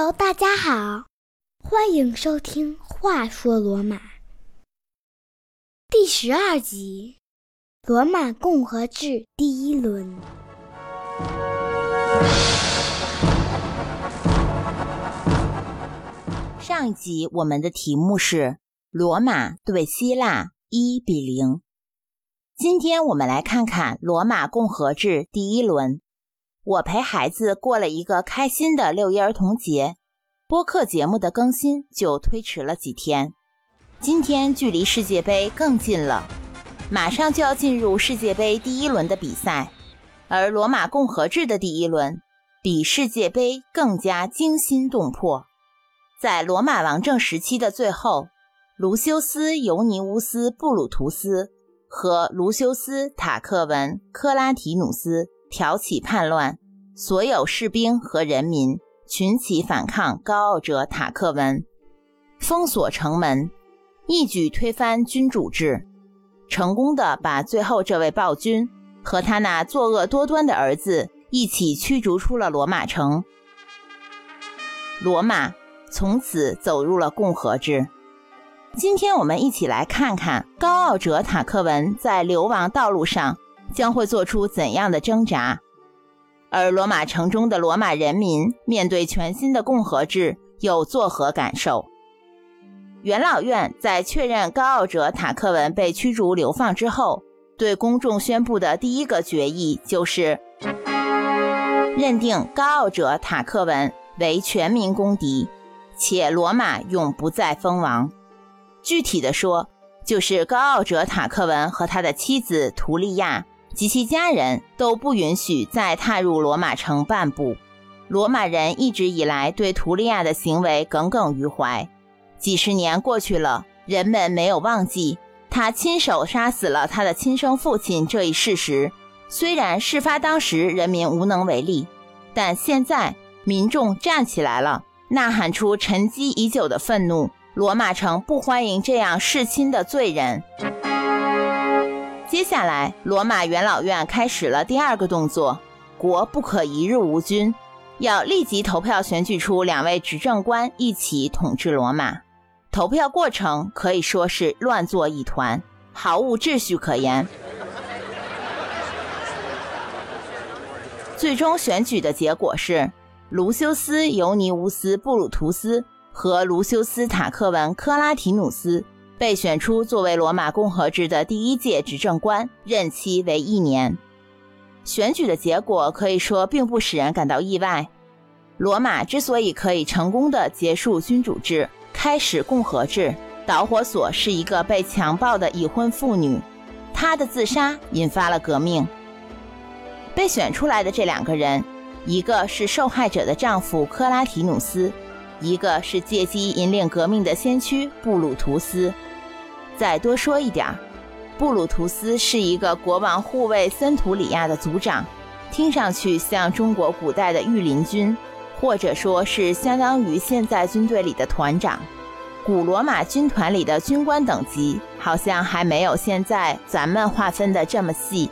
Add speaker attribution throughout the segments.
Speaker 1: Hello，大家好，欢迎收听《话说罗马》第十二集《罗马共和制第一轮》。
Speaker 2: 上一集我们的题目是罗马对希腊一比零。今天我们来看看罗马共和制第一轮。我陪孩子过了一个开心的六一儿童节，播客节目的更新就推迟了几天。今天距离世界杯更近了，马上就要进入世界杯第一轮的比赛，而罗马共和制的第一轮比世界杯更加惊心动魄。在罗马王政时期的最后，卢修斯·尤尼乌斯·布鲁图斯和卢修斯·塔克文·克拉提努斯挑起叛乱，所有士兵和人民群起反抗高傲者塔克文，封锁城门，一举推翻君主制，成功的把最后这位暴君和他那作恶多端的儿子一起驱逐出了罗马城。罗马。从此走入了共和制。今天我们一起来看看高傲者塔克文在流亡道路上将会做出怎样的挣扎，而罗马城中的罗马人民面对全新的共和制又作何感受？元老院在确认高傲者塔克文被驱逐流放之后，对公众宣布的第一个决议就是认定高傲者塔克文为全民公敌。且罗马永不再封王。具体的说，就是高傲者塔克文和他的妻子图利亚及其家人都不允许再踏入罗马城半步。罗马人一直以来对图利亚的行为耿耿于怀。几十年过去了，人们没有忘记他亲手杀死了他的亲生父亲这一事实。虽然事发当时人民无能为力，但现在民众站起来了。呐喊出沉积已久的愤怒。罗马城不欢迎这样弑亲的罪人。接下来，罗马元老院开始了第二个动作：国不可一日无君，要立即投票选举出两位执政官一起统治罗马。投票过程可以说是乱作一团，毫无秩序可言。最终选举的结果是。卢修斯·尤尼乌斯·布鲁图斯和卢修斯·塔克文·克拉提努斯被选出作为罗马共和制的第一届执政官，任期为一年。选举的结果可以说并不使人感到意外。罗马之所以可以成功的结束君主制，开始共和制，导火索是一个被强暴的已婚妇女，她的自杀引发了革命。被选出来的这两个人。一个是受害者的丈夫克拉提努斯，一个是借机引领革命的先驱布鲁图斯。再多说一点儿，布鲁图斯是一个国王护卫森图里亚的族长，听上去像中国古代的御林军，或者说是相当于现在军队里的团长。古罗马军团里的军官等级好像还没有现在咱们划分的这么细，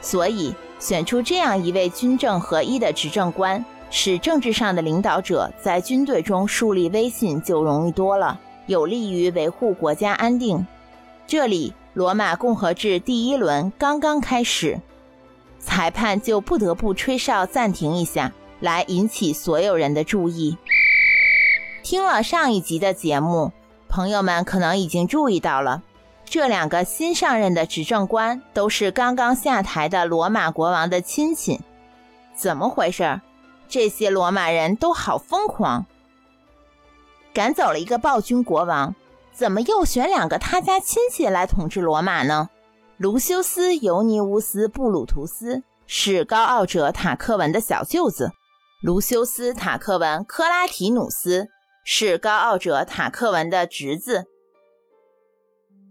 Speaker 2: 所以。选出这样一位军政合一的执政官，使政治上的领导者在军队中树立威信就容易多了，有利于维护国家安定。这里，罗马共和制第一轮刚刚开始，裁判就不得不吹哨暂停一下，来引起所有人的注意。听了上一集的节目，朋友们可能已经注意到了。这两个新上任的执政官都是刚刚下台的罗马国王的亲戚，怎么回事？这些罗马人都好疯狂，赶走了一个暴君国王，怎么又选两个他家亲戚来统治罗马呢？卢修斯·尤尼乌斯·布鲁图斯是高傲者塔克文的小舅子，卢修斯·塔克文·克拉提努斯是高傲者塔克文的侄子。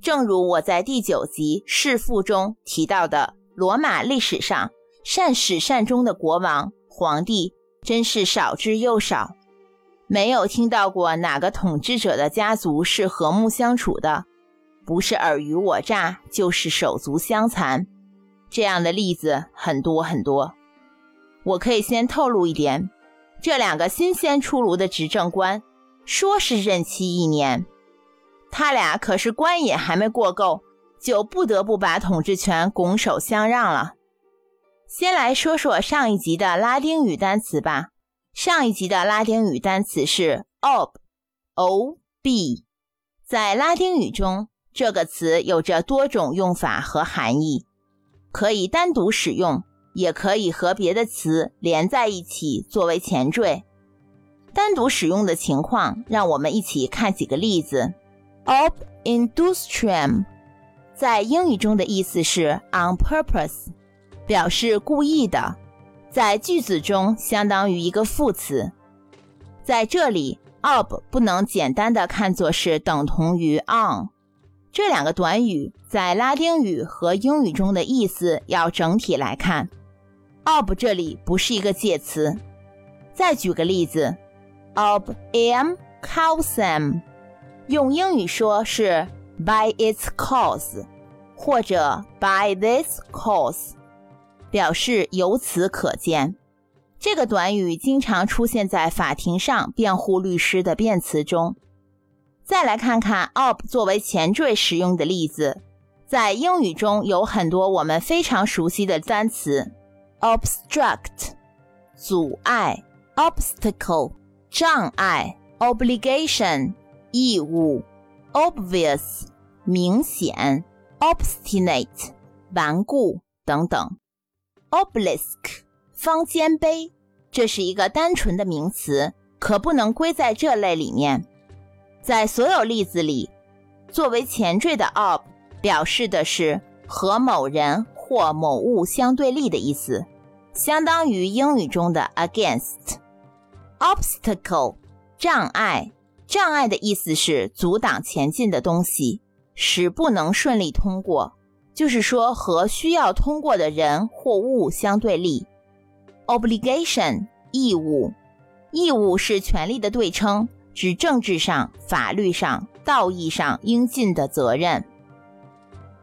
Speaker 2: 正如我在第九集《弑父》中提到的，罗马历史上善始善终的国王、皇帝真是少之又少，没有听到过哪个统治者的家族是和睦相处的，不是尔虞我诈，就是手足相残，这样的例子很多很多。我可以先透露一点，这两个新鲜出炉的执政官，说是任期一年，他俩可是官瘾还没过够，就不得不把统治权拱手相让了。先来说说上一集的拉丁语单词吧。上一集的拉丁语单词是 ob，o b。在拉丁语中，这个词有着多种用法和含义，可以单独使用，也可以和别的词连在一起作为前缀。单独使用的情况，让我们一起看几个例子。ob industrium，在英语中的意思是 on purpose。表示故意的，在句子中相当于一个副词。在这里，ob 不能简单的看作是等同于 on。这两个短语在拉丁语和英语中的意思要整体来看。ob 这里不是一个介词。再举个例子，ob am causam，用英语说是 by its cause，或者 by this cause。表示由此可见，这个短语经常出现在法庭上辩护律师的辩词中。再来看看 ob 作为前缀使用的例子，在英语中有很多我们非常熟悉的单词。：obstruct 阻碍，obstacle 障碍，obligation 义务，obvious 明显，obstinate 顽固等等。Obelisk，方尖碑，这是一个单纯的名词，可不能归在这类里面。在所有例子里，作为前缀的 ob 表示的是和某人或某物相对立的意思，相当于英语中的 against。Obstacle，障碍，障碍的意思是阻挡前进的东西，使不能顺利通过。就是说，和需要通过的人或物相对立。Obligation 义务，义务是权利的对称，指政治上、法律上、道义上应尽的责任。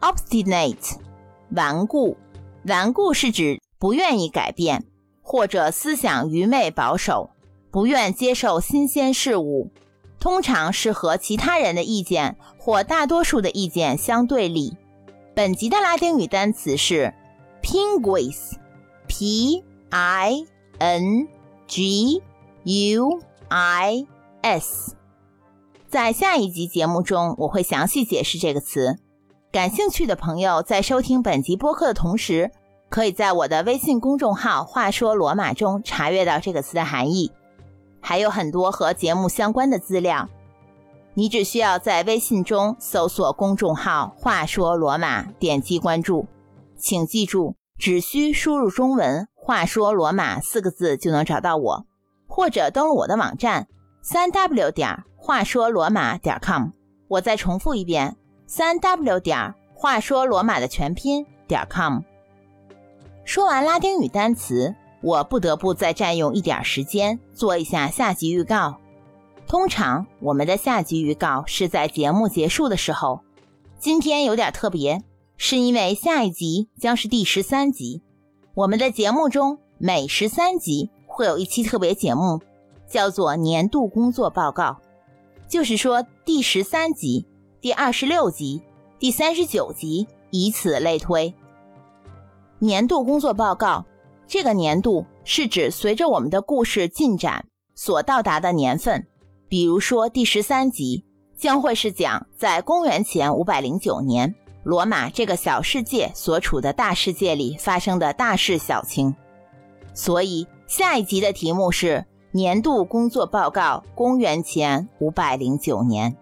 Speaker 2: Obstinate 顽固，顽固是指不愿意改变，或者思想愚昧保守，不愿接受新鲜事物，通常是和其他人的意见或大多数的意见相对立。本集的拉丁语单词是 pinguis，p i n g u i s。在下一集节目中，我会详细解释这个词。感兴趣的朋友在收听本集播客的同时，可以在我的微信公众号“话说罗马”中查阅到这个词的含义，还有很多和节目相关的资料。你只需要在微信中搜索公众号“话说罗马”，点击关注。请记住，只需输入中文“话说罗马”四个字就能找到我，或者登录我的网站三 w 点话说罗马点 com。我再重复一遍：三 w 点话说罗马的全拼点 com。说完拉丁语单词，我不得不再占用一点时间做一下下集预告。通常我们的下集预告是在节目结束的时候，今天有点特别，是因为下一集将是第十三集。我们的节目中每十三集会有一期特别节目，叫做年度工作报告，就是说第十三集、第二十六集、第三十九集，以此类推。年度工作报告，这个年度是指随着我们的故事进展所到达的年份。比如说，第十三集将会是讲在公元前五百零九年，罗马这个小世界所处的大世界里发生的大事小情。所以下一集的题目是年度工作报告：公元前五百零九年，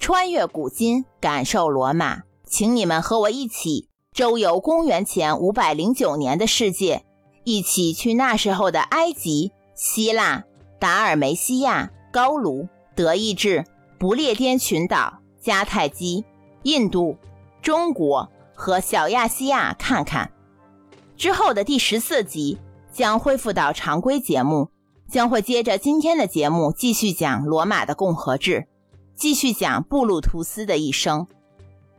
Speaker 2: 穿越古今，感受罗马。请你们和我一起周游公元前五百零九年的世界，一起去那时候的埃及、希腊、达尔梅西亚。高卢、德意志、不列颠群岛、迦太基、印度、中国和小亚细亚看看。之后的第十四集将恢复到常规节目，将会接着今天的节目继续讲罗马的共和制，继续讲布鲁图斯的一生。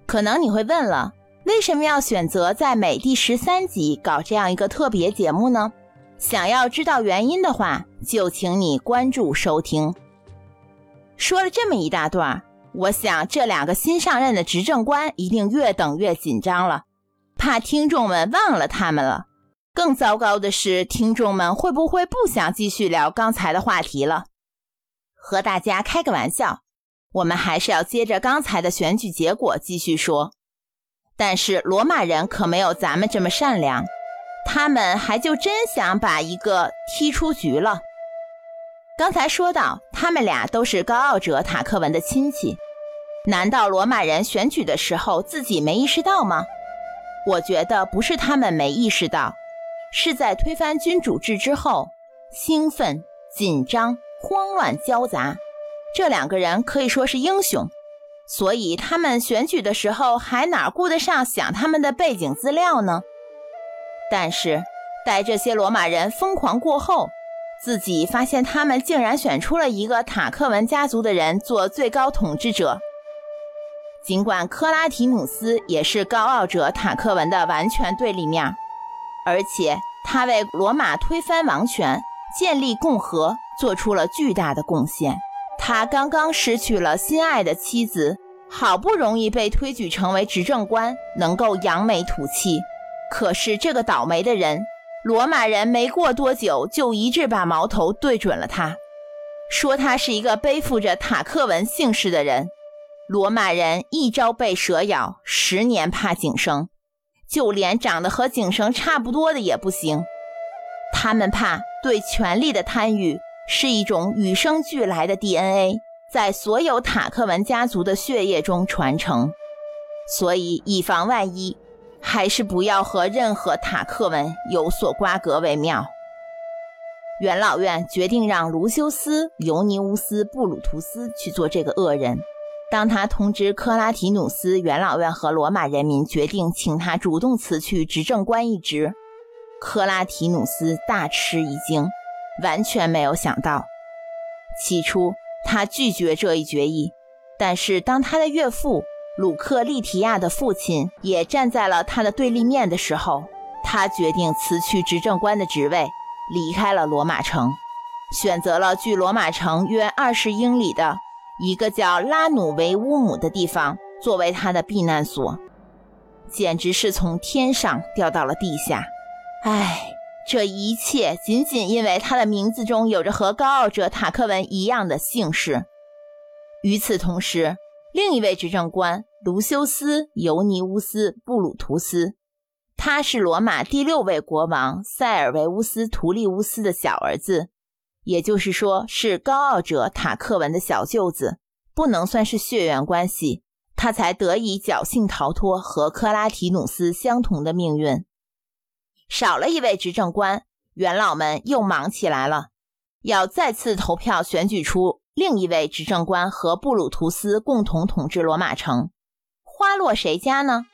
Speaker 2: 可能你会问了，为什么要选择在每第十三集搞这样一个特别节目呢？想要知道原因的话，就请你关注收听。说了这么一大段，我想这两个新上任的执政官一定越等越紧张了，怕听众们忘了他们了。更糟糕的是，听众们会不会不想继续聊刚才的话题了？和大家开个玩笑，我们还是要接着刚才的选举结果继续说。但是罗马人可没有咱们这么善良。他们还就真想把一个踢出局了。刚才说到，他们俩都是高傲者塔克文的亲戚，难道罗马人选举的时候自己没意识到吗？我觉得不是他们没意识到，是在推翻君主制之后，兴奋、紧张、慌乱交杂。这两个人可以说是英雄，所以他们选举的时候还哪顾得上想他们的背景资料呢？但是，待这些罗马人疯狂过后，自己发现他们竟然选出了一个塔克文家族的人做最高统治者。尽管克拉提努斯也是高傲者塔克文的完全对立面，而且他为罗马推翻王权、建立共和做出了巨大的贡献。他刚刚失去了心爱的妻子，好不容易被推举成为执政官，能够扬眉吐气。可是这个倒霉的人，罗马人没过多久就一致把矛头对准了他，说他是一个背负着塔克文姓氏的人。罗马人一朝被蛇咬，十年怕井绳，就连长得和井绳差不多的也不行。他们怕对权力的贪欲是一种与生俱来的 DNA，在所有塔克文家族的血液中传承，所以以防万一。还是不要和任何塔克文有所瓜葛为妙。元老院决定让卢修斯·尤尼乌斯·布鲁图斯去做这个恶人。当他通知克拉提努斯，元老院和罗马人民决定请他主动辞去执政官一职，克拉提努斯大吃一惊，完全没有想到。起初他拒绝这一决议，但是当他的岳父。鲁克利提亚的父亲也站在了他的对立面的时候，他决定辞去执政官的职位，离开了罗马城，选择了距罗马城约二十英里的一个叫拉努维乌姆的地方作为他的避难所，简直是从天上掉到了地下。唉，这一切仅仅因为他的名字中有着和高傲者塔克文一样的姓氏。与此同时，另一位执政官卢修斯·尤尼乌斯·布鲁图斯，他是罗马第六位国王塞尔维乌斯·图利乌斯的小儿子，也就是说是高傲者塔克文的小舅子，不能算是血缘关系，他才得以侥幸逃脱和克拉提努斯相同的命运。少了一位执政官，元老们又忙起来了，要再次投票选举出。另一位执政官和布鲁图斯共同统治罗马城，花落谁家呢？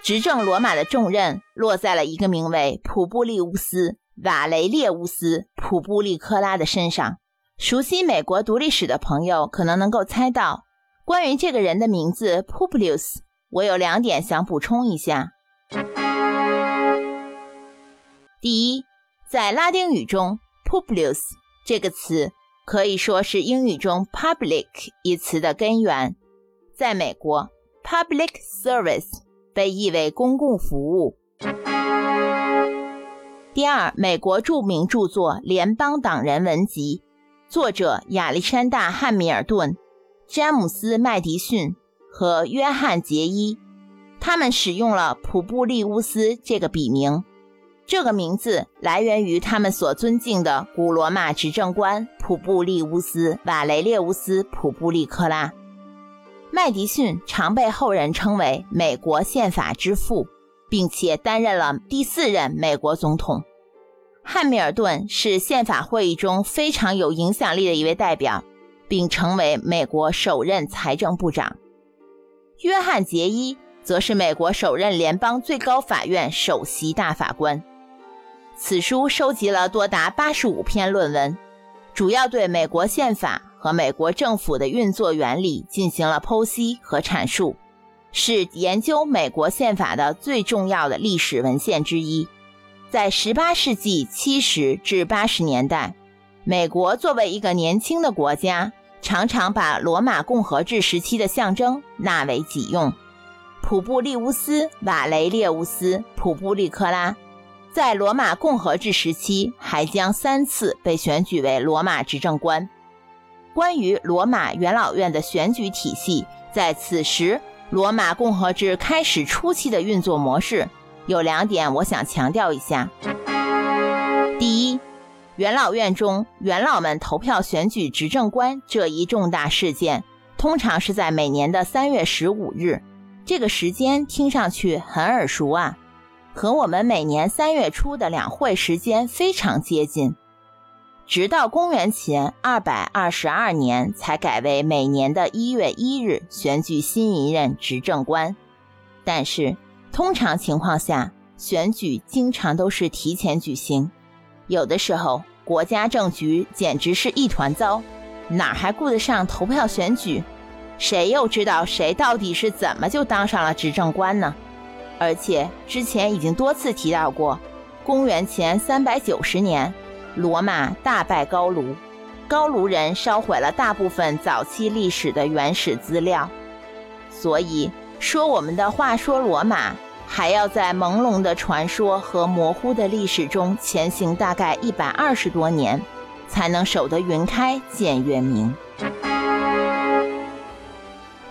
Speaker 2: 执政罗马的重任落在了一个名为普布利乌斯·瓦雷列乌斯·普布利科拉的身上。熟悉美国独立史的朋友可能能够猜到，关于这个人的名字 Publius，我有两点想补充一下。第一，在拉丁语中，Publius 这个词。可以说是英语中 “public” 一词的根源。在美国，“public service” 被译为公共服务。第二，美国著名著作《联邦党人文集》，作者亚历山大·汉密尔顿、詹姆斯·麦迪逊和约翰·杰伊，他们使用了普布利乌斯这个笔名。这个名字来源于他们所尊敬的古罗马执政官普布利乌斯·瓦雷列乌斯·普布利克拉。麦迪逊常被后人称为美国宪法之父，并且担任了第四任美国总统。汉密尔顿是宪法会议中非常有影响力的一位代表，并成为美国首任财政部长。约翰·杰伊则是美国首任联邦最高法院首席大法官。此书收集了多达八十五篇论文，主要对美国宪法和美国政府的运作原理进行了剖析和阐述，是研究美国宪法的最重要的历史文献之一。在18世纪70至80年代，美国作为一个年轻的国家，常常把罗马共和制时期的象征纳为己用。普布利乌斯·瓦雷列乌斯·普布利克拉，在罗马共和制时期还将三次被选举为罗马执政官。关于罗马元老院的选举体系，在此时罗马共和制开始初期的运作模式。有两点我想强调一下。第一，元老院中元老们投票选举执政官这一重大事件，通常是在每年的三月十五日。这个时间听上去很耳熟啊，和我们每年三月初的两会时间非常接近。直到公元前二百二十二年才改为每年的一月一日选举新一任执政官，但是。通常情况下，选举经常都是提前举行，有的时候国家政局简直是一团糟，哪还顾得上投票选举？谁又知道谁到底是怎么就当上了执政官呢？而且之前已经多次提到过，公元前三百九十年，罗马大败高卢，高卢人烧毁了大部分早期历史的原始资料，所以说我们的话说罗马。还要在朦胧的传说和模糊的历史中前行大概一百二十多年，才能守得云开见月明。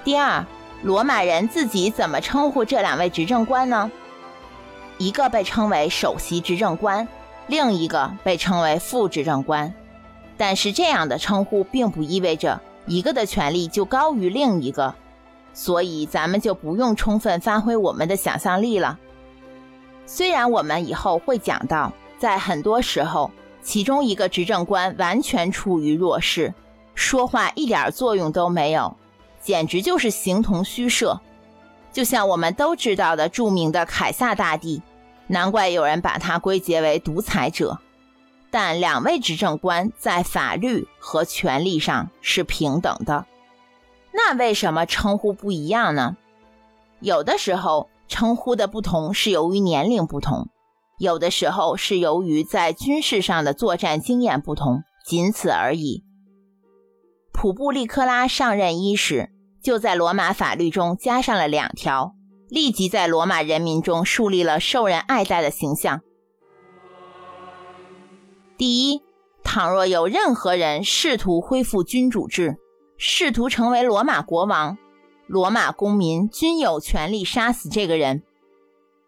Speaker 2: 第二，罗马人自己怎么称呼这两位执政官呢？一个被称为首席执政官，另一个被称为副执政官。但是这样的称呼并不意味着一个的权力就高于另一个。所以咱们就不用充分发挥我们的想象力了。虽然我们以后会讲到，在很多时候，其中一个执政官完全处于弱势，说话一点作用都没有，简直就是形同虚设。就像我们都知道的著名的凯撒大帝，难怪有人把他归结为独裁者。但两位执政官在法律和权力上是平等的。那为什么称呼不一样呢？有的时候称呼的不同是由于年龄不同，有的时候是由于在军事上的作战经验不同，仅此而已。普布利克拉上任伊始，就在罗马法律中加上了两条，立即在罗马人民中树立了受人爱戴的形象。第一，倘若有任何人试图恢复君主制，试图成为罗马国王，罗马公民均有权利杀死这个人。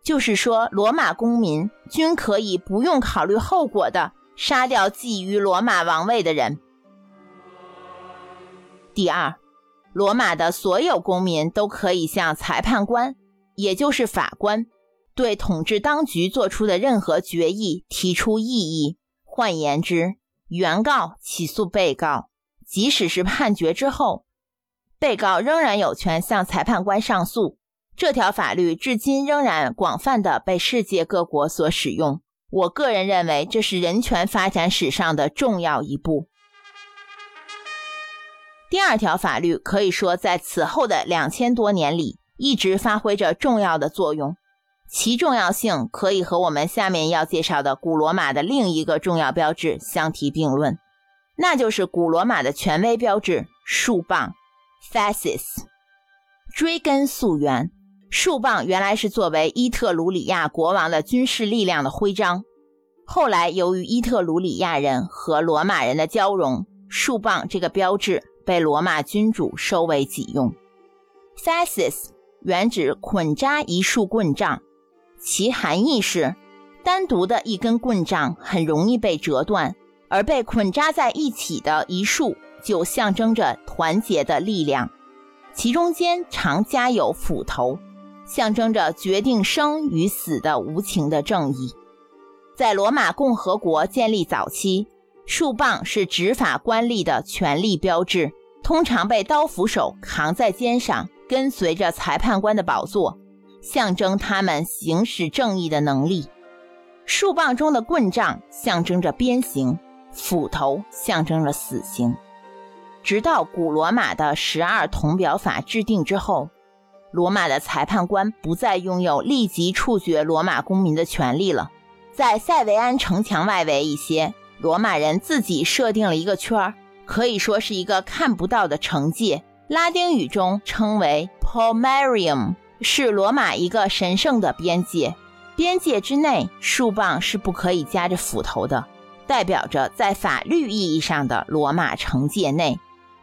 Speaker 2: 就是说，罗马公民均可以不用考虑后果的杀掉觊觎罗马王位的人。第二，罗马的所有公民都可以向裁判官，也就是法官，对统治当局做出的任何决议提出异议。换言之，原告起诉被告。即使是判决之后，被告仍然有权向裁判官上诉。这条法律至今仍然广泛的被世界各国所使用。我个人认为，这是人权发展史上的重要一步。第二条法律可以说在此后的两千多年里一直发挥着重要的作用，其重要性可以和我们下面要介绍的古罗马的另一个重要标志相提并论。那就是古罗马的权威标志——树棒 （fasces）。追根溯源，树棒原来是作为伊特鲁里亚国王的军事力量的徽章。后来，由于伊特鲁里亚人和罗马人的交融，树棒这个标志被罗马君主收为己用。fasces 原指捆扎一束棍杖，其含义是单独的一根棍杖很容易被折断。而被捆扎在一起的一束，就象征着团结的力量。其中间常加有斧头，象征着决定生与死的无情的正义。在罗马共和国建立早期，树棒是执法官吏的权力标志，通常被刀斧手扛在肩上，跟随着裁判官的宝座，象征他们行使正义的能力。树棒中的棍杖象征着鞭刑。斧头象征着死刑。直到古罗马的十二铜表法制定之后，罗马的裁判官不再拥有立即处决罗马公民的权利了。在塞维安城墙外围一些，罗马人自己设定了一个圈儿，可以说是一个看不到的城界，拉丁语中称为 Pomerium，是罗马一个神圣的边界。边界之内，树棒是不可以夹着斧头的，代表着在法律意义上的罗马城界内，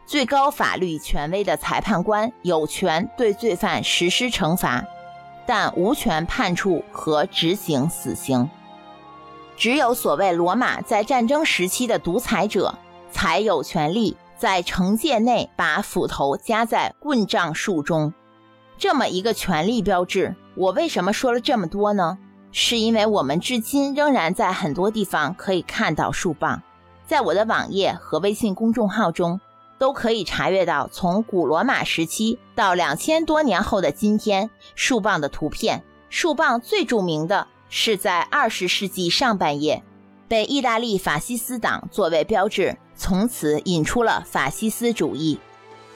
Speaker 2: 最高法律权威的裁判官有权对罪犯实施惩罚，但无权判处和执行死刑。只有所谓罗马在战争时期的独裁者，才有权利在城界内把斧头夹在棍杖树中。这么一个权力标志，我为什么说了这么多呢？是因为我们至今仍然在很多地方可以看到树棒，在我的网页和微信公众号中都可以查阅到从古罗马时期到两千多年后的今天树棒的图片。树棒最著名的是在二十世纪上半叶被意大利法西斯党作为标志，从此引出了法西斯主义。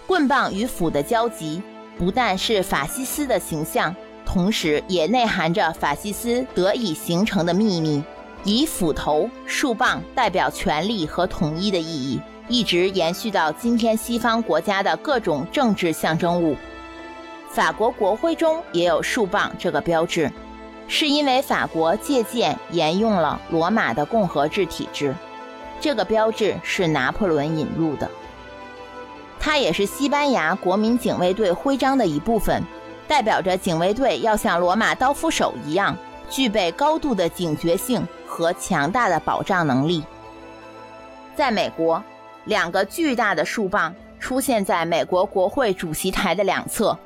Speaker 2: 棍棒与斧的交集，不但是法西斯的形象。同时，也内含着法西斯得以形成的秘密，以斧头、树棒代表权力和统一的意义，一直延续到今天西方国家的各种政治象征物。法国国徽中也有树棒这个标志，是因为法国借鉴沿用了罗马的共和制体制，这个标志是拿破仑引入的，它也是西班牙国民警卫队徽章的一部分。代表着警卫队要像罗马刀斧手一样，具备高度的警觉性和强大的保障能力。在美国，两个巨大的树棒出现在美国国会主席台的两侧，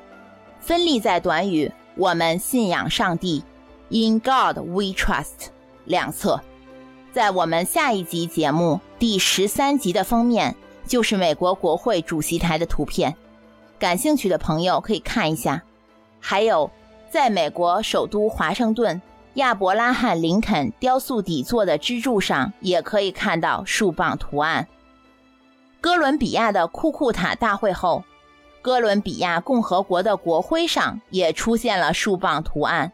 Speaker 2: 分立在短语“我们信仰上帝 ”（In God We Trust） 两侧。在我们下一集节目第十三集的封面就是美国国会主席台的图片，感兴趣的朋友可以看一下。还有，在美国首都华盛顿，亚伯拉罕·林肯雕塑底座的支柱上，也可以看到树棒图案。哥伦比亚的库库塔大会后，哥伦比亚共和国的国徽上也出现了树棒图案，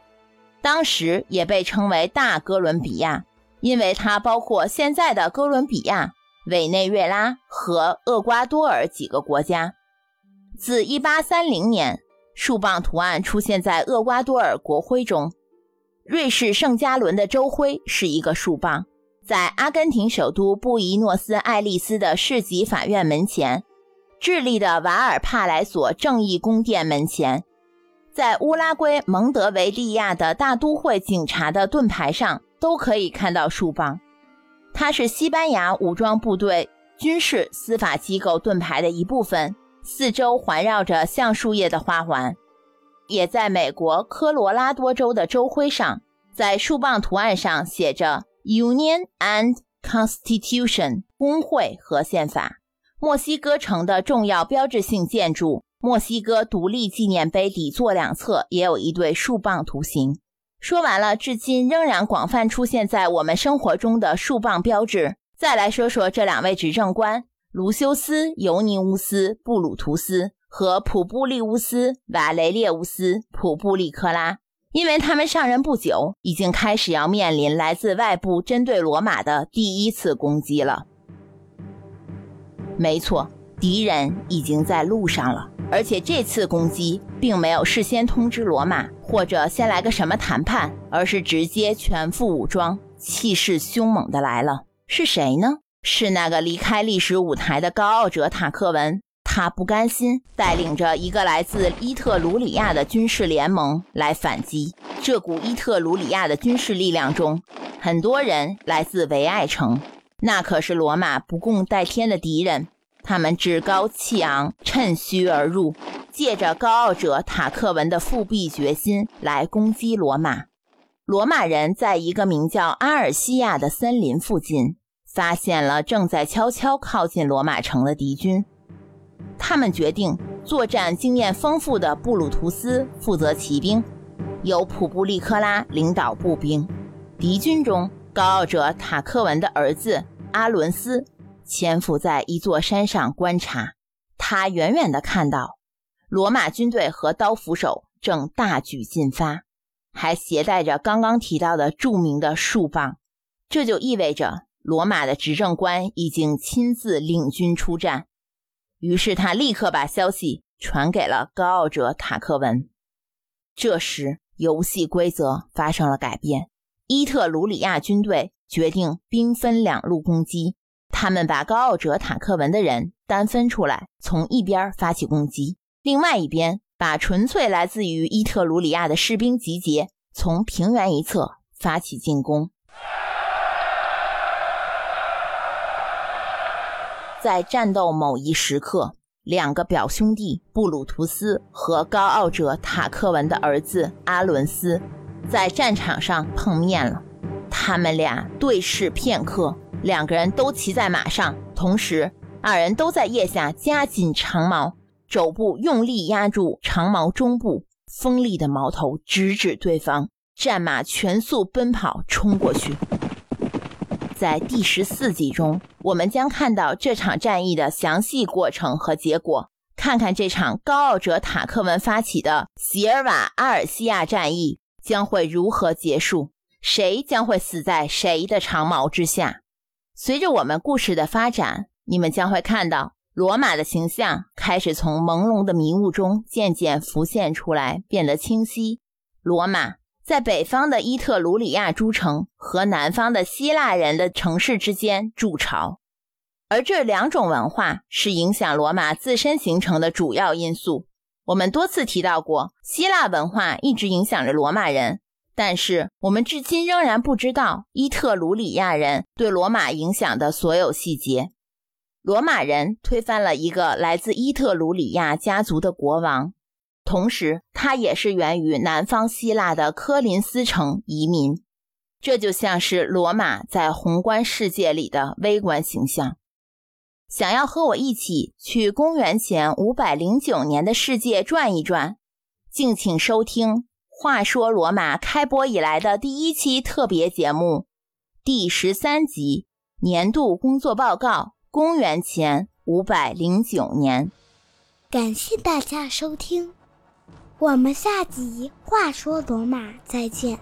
Speaker 2: 当时也被称为大哥伦比亚，因为它包括现在的哥伦比亚、委内瑞拉和厄瓜多尔几个国家。自1830年。树棒图案出现在厄瓜多尔国徽中，瑞士圣加伦的州徽是一个树棒，在阿根廷首都布宜诺斯艾利斯的市级法院门前，智利的瓦尔帕莱索正义宫殿门前，在乌拉圭蒙德维利亚的大都会警察的盾牌上都可以看到树棒，它是西班牙武装部队军事司法机构盾牌的一部分。四周环绕着橡树叶的花环，也在美国科罗拉多州的州徽上，在树棒图案上写着 “Union and Constitution” 工会和宪法。墨西哥城的重要标志性建筑——墨西哥独立纪念碑底座两侧也有一对树棒图形。说完了，至今仍然广泛出现在我们生活中的树棒标志，再来说说这两位执政官。卢修斯·尤尼乌斯·布鲁图斯和普布利乌斯·瓦雷列乌斯·普布利克拉，因为他们上任不久，已经开始要面临来自外部针对罗马的第一次攻击了。没错，敌人已经在路上了，而且这次攻击并没有事先通知罗马，或者先来个什么谈判，而是直接全副武装、气势凶猛的来了。是谁呢？是那个离开历史舞台的高傲者塔克文，他不甘心，带领着一个来自伊特鲁里亚的军事联盟来反击。这股伊特鲁里亚的军事力量中，很多人来自维埃城，那可是罗马不共戴天的敌人。他们趾高气昂，趁虚而入，借着高傲者塔克文的复辟决心来攻击罗马。罗马人在一个名叫阿尔西亚的森林附近。发现了正在悄悄靠近罗马城的敌军，他们决定作战经验丰富的布鲁图斯负责骑兵，由普布利克拉领导步兵。敌军中，高傲者塔克文的儿子阿伦斯潜伏在一座山上观察。他远远地看到罗马军队和刀斧手正大举进发。还携带着刚刚提到的著名的树棒，这就意味着罗马的执政官已经亲自领军出战。于是他立刻把消息传给了高傲者塔克文。这时，游戏规则发生了改变，伊特鲁里亚军队决定兵分两路攻击。他们把高傲者塔克文的人单分出来，从一边发起攻击；另外一边把纯粹来自于伊特鲁里亚的士兵集结，从平原一侧发起进攻。在战斗某一时刻。两个表兄弟布鲁图斯和高傲者塔克文的儿子阿伦斯在战场上碰面了。他们俩对视片刻，两个人都骑在马上，同时二人都在腋下夹紧长矛，肘部用力压住长矛中部，锋利的矛头直指对方。战马全速奔跑冲过去。在第十四集中，我们将看到这场战役的详细过程和结果，看看这场高傲者塔克文发起的席尔瓦阿尔西亚战役将会如何结束，谁将会死在谁的长矛之下。随着我们故事的发展，你们将会看到罗马的形象开始从朦胧的迷雾中渐渐浮现出来，变得清晰。罗马。在北方的伊特鲁里亚诸城和南方的希腊人的城市之间筑巢，而这两种文化是影响罗马自身形成的主要因素。我们多次提到过，希腊文化一直影响着罗马人，但是我们至今仍然不知道伊特鲁里亚人对罗马影响的所有细节。罗马人推翻了一个来自伊特鲁里亚家族的国王。同时，他也是源于南方希腊的科林斯城移民，这就像是罗马在宏观世界里的微观形象。想要和我一起去公元前五百零九年的世界转一转，敬请收听《话说罗马》开播以来的第一期特别节目，第十三集年度工作报告：公元前五百零九年。
Speaker 1: 感谢大家收听。我们下集话说罗马再见。